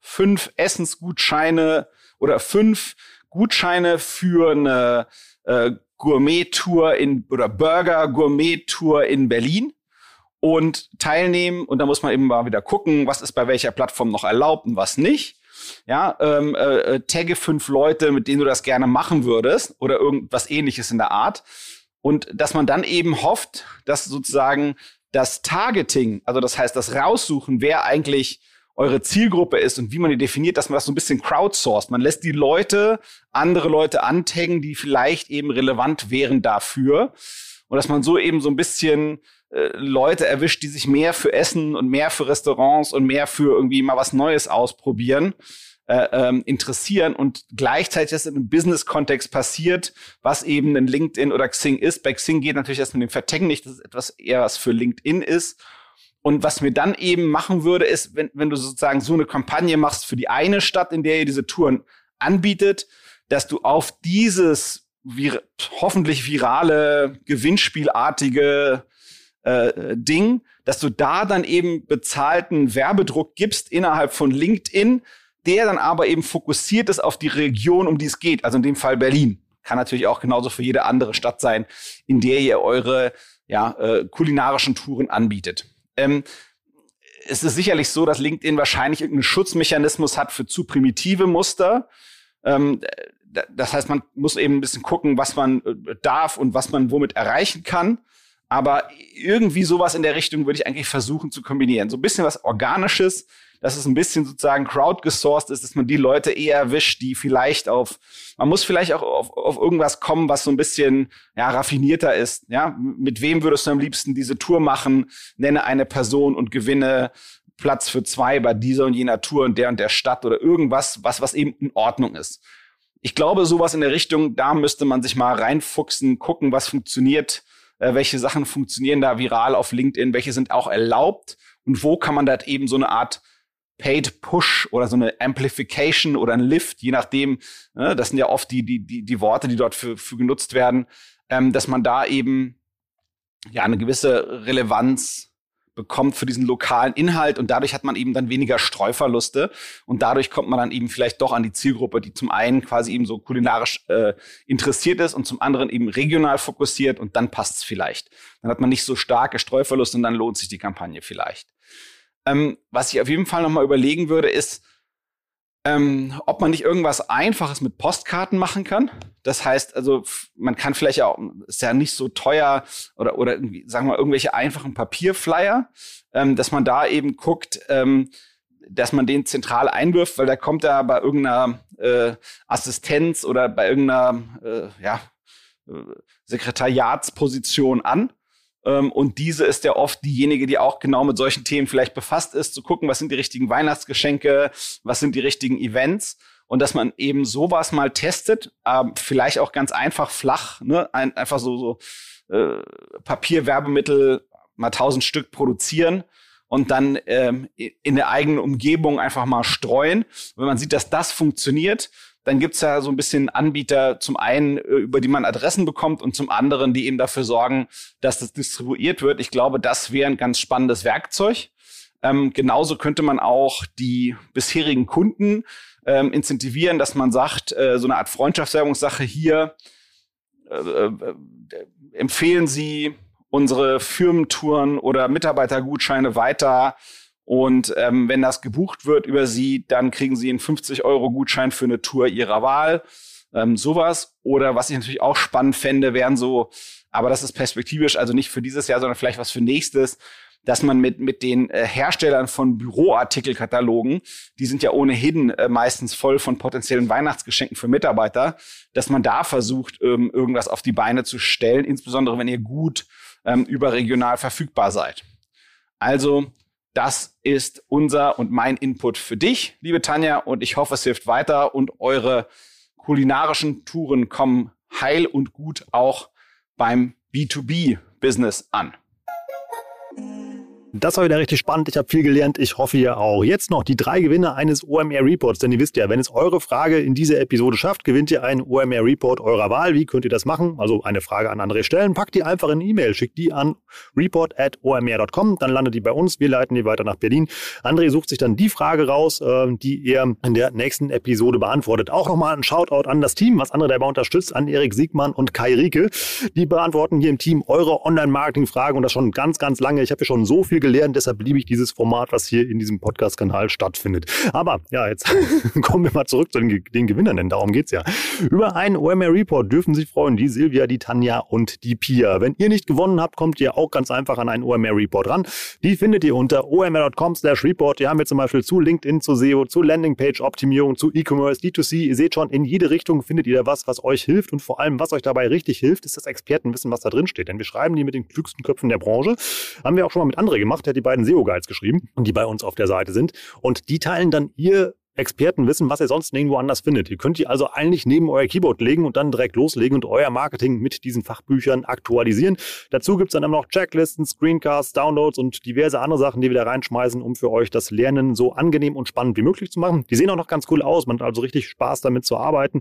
Speaker 2: fünf Essensgutscheine oder fünf Gutscheine für eine äh, Gourmet-Tour in oder Burger-Gourmet-Tour in Berlin und teilnehmen. Und da muss man eben mal wieder gucken, was ist bei welcher Plattform noch erlaubt und was nicht. Ja, ähm, äh, äh, tagge fünf Leute, mit denen du das gerne machen würdest oder irgendwas ähnliches in der Art. Und dass man dann eben hofft, dass sozusagen das Targeting, also das heißt das Raussuchen, wer eigentlich eure Zielgruppe ist und wie man die definiert, dass man das so ein bisschen crowdsourced. Man lässt die Leute, andere Leute antaggen, die vielleicht eben relevant wären dafür. Und dass man so eben so ein bisschen äh, Leute erwischt, die sich mehr für Essen und mehr für Restaurants und mehr für irgendwie mal was Neues ausprobieren. Äh, ähm, interessieren und gleichzeitig das in einem Business-Kontext passiert, was eben ein LinkedIn oder Xing ist. Bei Xing geht natürlich das mit dem Vertecken nicht, dass es etwas eher was für LinkedIn ist. Und was mir dann eben machen würde, ist, wenn, wenn du sozusagen so eine Kampagne machst für die eine Stadt, in der ihr diese Touren anbietet, dass du auf dieses vir hoffentlich virale, gewinnspielartige äh, Ding, dass du da dann eben bezahlten Werbedruck gibst innerhalb von LinkedIn, der dann aber eben fokussiert ist auf die Region, um die es geht, also in dem Fall Berlin. Kann natürlich auch genauso für jede andere Stadt sein, in der ihr eure ja, äh, kulinarischen Touren anbietet. Ähm, es ist sicherlich so, dass LinkedIn wahrscheinlich irgendeinen Schutzmechanismus hat für zu primitive Muster. Ähm, das heißt, man muss eben ein bisschen gucken, was man äh, darf und was man womit erreichen kann. Aber irgendwie sowas in der Richtung würde ich eigentlich versuchen zu kombinieren. So ein bisschen was Organisches, dass es ein bisschen sozusagen crowdgesourced ist, dass man die Leute eher erwischt, die vielleicht auf, man muss vielleicht auch auf, auf irgendwas kommen, was so ein bisschen ja, raffinierter ist. Ja, mit wem würdest du am liebsten diese Tour machen? Nenne eine Person und gewinne Platz für zwei bei dieser und jener Tour und der und der Stadt oder irgendwas, was, was eben in Ordnung ist. Ich glaube, sowas in der Richtung, da müsste man sich mal reinfuchsen, gucken, was funktioniert äh, welche Sachen funktionieren da viral auf LinkedIn, welche sind auch erlaubt und wo kann man da eben so eine Art Paid Push oder so eine Amplification oder ein Lift, je nachdem, ne, das sind ja oft die, die, die, die Worte, die dort für, für genutzt werden, ähm, dass man da eben ja eine gewisse Relevanz bekommt für diesen lokalen Inhalt und dadurch hat man eben dann weniger Streuverluste und dadurch kommt man dann eben vielleicht doch an die Zielgruppe, die zum einen quasi eben so kulinarisch äh, interessiert ist und zum anderen eben regional fokussiert und dann passt es vielleicht. Dann hat man nicht so starke Streuverluste und dann lohnt sich die Kampagne vielleicht. Ähm, was ich auf jeden Fall nochmal überlegen würde, ist, ähm, ob man nicht irgendwas Einfaches mit Postkarten machen kann. Das heißt, also man kann vielleicht auch, ist ja nicht so teuer oder oder irgendwie, sagen wir mal, irgendwelche einfachen Papierflyer, ähm, dass man da eben guckt, ähm, dass man den zentral einwirft, weil da kommt er bei irgendeiner äh, Assistenz oder bei irgendeiner äh, ja, äh, Sekretariatsposition an und diese ist ja oft diejenige, die auch genau mit solchen Themen vielleicht befasst ist, zu gucken, was sind die richtigen Weihnachtsgeschenke, was sind die richtigen Events und dass man eben sowas mal testet, ähm, vielleicht auch ganz einfach flach, ne? Ein, einfach so, so äh, Papierwerbemittel mal tausend Stück produzieren und dann ähm, in der eigenen Umgebung einfach mal streuen. wenn man sieht, dass das funktioniert, dann gibt's ja so ein bisschen Anbieter, zum einen, äh, über die man Adressen bekommt und zum anderen, die eben dafür sorgen, dass das distribuiert wird. Ich glaube, das wäre ein ganz spannendes Werkzeug. Ähm, genauso könnte man auch die bisherigen Kunden ähm, incentivieren, dass man sagt, äh, so eine Art Freundschaftswerbungssache hier, äh, äh, empfehlen Sie unsere Firmentouren oder Mitarbeitergutscheine weiter und ähm, wenn das gebucht wird über Sie, dann kriegen Sie einen 50 Euro Gutschein für eine Tour Ihrer Wahl. Ähm, sowas. Oder was ich natürlich auch spannend fände, wären so, aber das ist perspektivisch, also nicht für dieses Jahr, sondern vielleicht was für nächstes, dass man mit, mit den äh, Herstellern von Büroartikelkatalogen, die sind ja ohnehin äh, meistens voll von potenziellen Weihnachtsgeschenken für Mitarbeiter, dass man da versucht, ähm, irgendwas auf die Beine zu stellen, insbesondere wenn ihr gut ähm, überregional verfügbar seid. Also das ist unser und mein Input für dich, liebe Tanja, und ich hoffe, es hilft weiter und eure kulinarischen Touren kommen heil und gut auch beim B2B-Business an.
Speaker 1: Das war wieder richtig spannend. Ich habe viel gelernt. Ich hoffe, ihr auch. Jetzt noch die drei Gewinner eines OMR Reports. Denn ihr wisst ja, wenn es eure Frage in dieser Episode schafft, gewinnt ihr einen OMR Report eurer Wahl. Wie könnt ihr das machen? Also eine Frage an andere stellen. Packt die einfach in E-Mail. Schickt die an report.omr.com. Dann landet die bei uns. Wir leiten die weiter nach Berlin. André sucht sich dann die Frage raus, äh, die er in der nächsten Episode beantwortet. Auch nochmal ein Shoutout an das Team, was André dabei unterstützt, an Erik Siegmann und Kai Rieke. Die beantworten hier im Team eure Online-Marketing-Fragen und das schon ganz, ganz lange. Ich habe hier schon so viel gelernt, deshalb liebe ich dieses Format, was hier in diesem Podcast-Kanal stattfindet. Aber ja, jetzt kommen wir mal zurück zu den, den Gewinnern, denn darum geht's ja. Über einen OMR Report dürfen sich freuen die Silvia, die Tanja und die Pia. Wenn ihr nicht gewonnen habt, kommt ihr auch ganz einfach an einen OMR Report ran. Die findet ihr unter omr.com slash report. Die haben wir zum Beispiel zu LinkedIn, zu SEO, zu Landingpage-Optimierung, zu E-Commerce, D2C. Ihr seht schon, in jede Richtung findet ihr da was, was euch hilft und vor allem, was euch dabei richtig hilft, ist das Expertenwissen, was da drin steht. Denn wir schreiben die mit den klügsten Köpfen der Branche. Haben wir auch schon mal mit André gemacht, der hat die beiden SEO-Guides geschrieben, die bei uns auf der Seite sind. Und die teilen dann ihr Experten wissen, was ihr sonst nirgendwo anders findet. Ihr könnt die also eigentlich neben euer Keyboard legen und dann direkt loslegen und euer Marketing mit diesen Fachbüchern aktualisieren. Dazu gibt es dann immer noch Checklisten, Screencasts, Downloads und diverse andere Sachen, die wir da reinschmeißen, um für euch das Lernen so angenehm und spannend wie möglich zu machen. Die sehen auch noch ganz cool aus. Man hat also richtig Spaß damit zu arbeiten.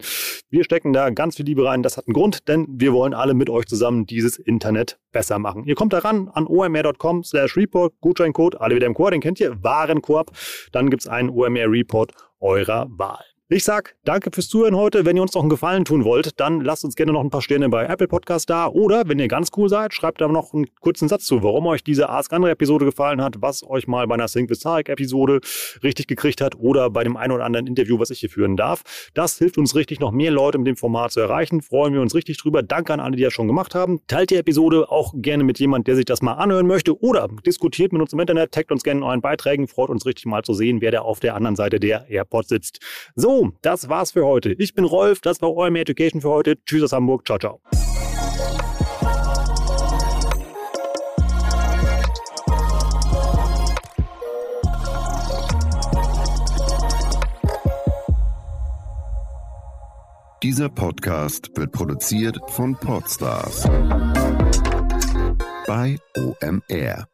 Speaker 1: Wir stecken da ganz viel Liebe rein. Das hat einen Grund, denn wir wollen alle mit euch zusammen dieses Internet besser machen. Ihr kommt daran an omr.com slash report, Gutscheincode, alle wieder im Chor, den kennt ihr, Warenkorb. Dann gibt es einen OMR Report eurer Wahl. Ich sag danke fürs Zuhören heute. Wenn ihr uns noch einen Gefallen tun wollt, dann lasst uns gerne noch ein paar Sterne bei Apple Podcast da. Oder wenn ihr ganz cool seid, schreibt da noch einen kurzen Satz zu, warum euch diese Ask Andre Episode gefallen hat, was euch mal bei einer Sync with Tarek Episode richtig gekriegt hat oder bei dem einen oder anderen Interview, was ich hier führen darf. Das hilft uns richtig, noch mehr Leute mit dem Format zu erreichen. Freuen wir uns richtig drüber. Danke an alle, die das schon gemacht haben. Teilt die Episode auch gerne mit jemand, der sich das mal anhören möchte oder diskutiert mit uns im Internet, taggt uns gerne in euren Beiträgen. Freut uns richtig mal zu sehen, wer da auf der anderen Seite der AirPods sitzt. So, das war's für heute. Ich bin Rolf, das war OMR Education für heute. Tschüss aus Hamburg, ciao, ciao.
Speaker 3: Dieser Podcast wird produziert von Podstars bei OMR.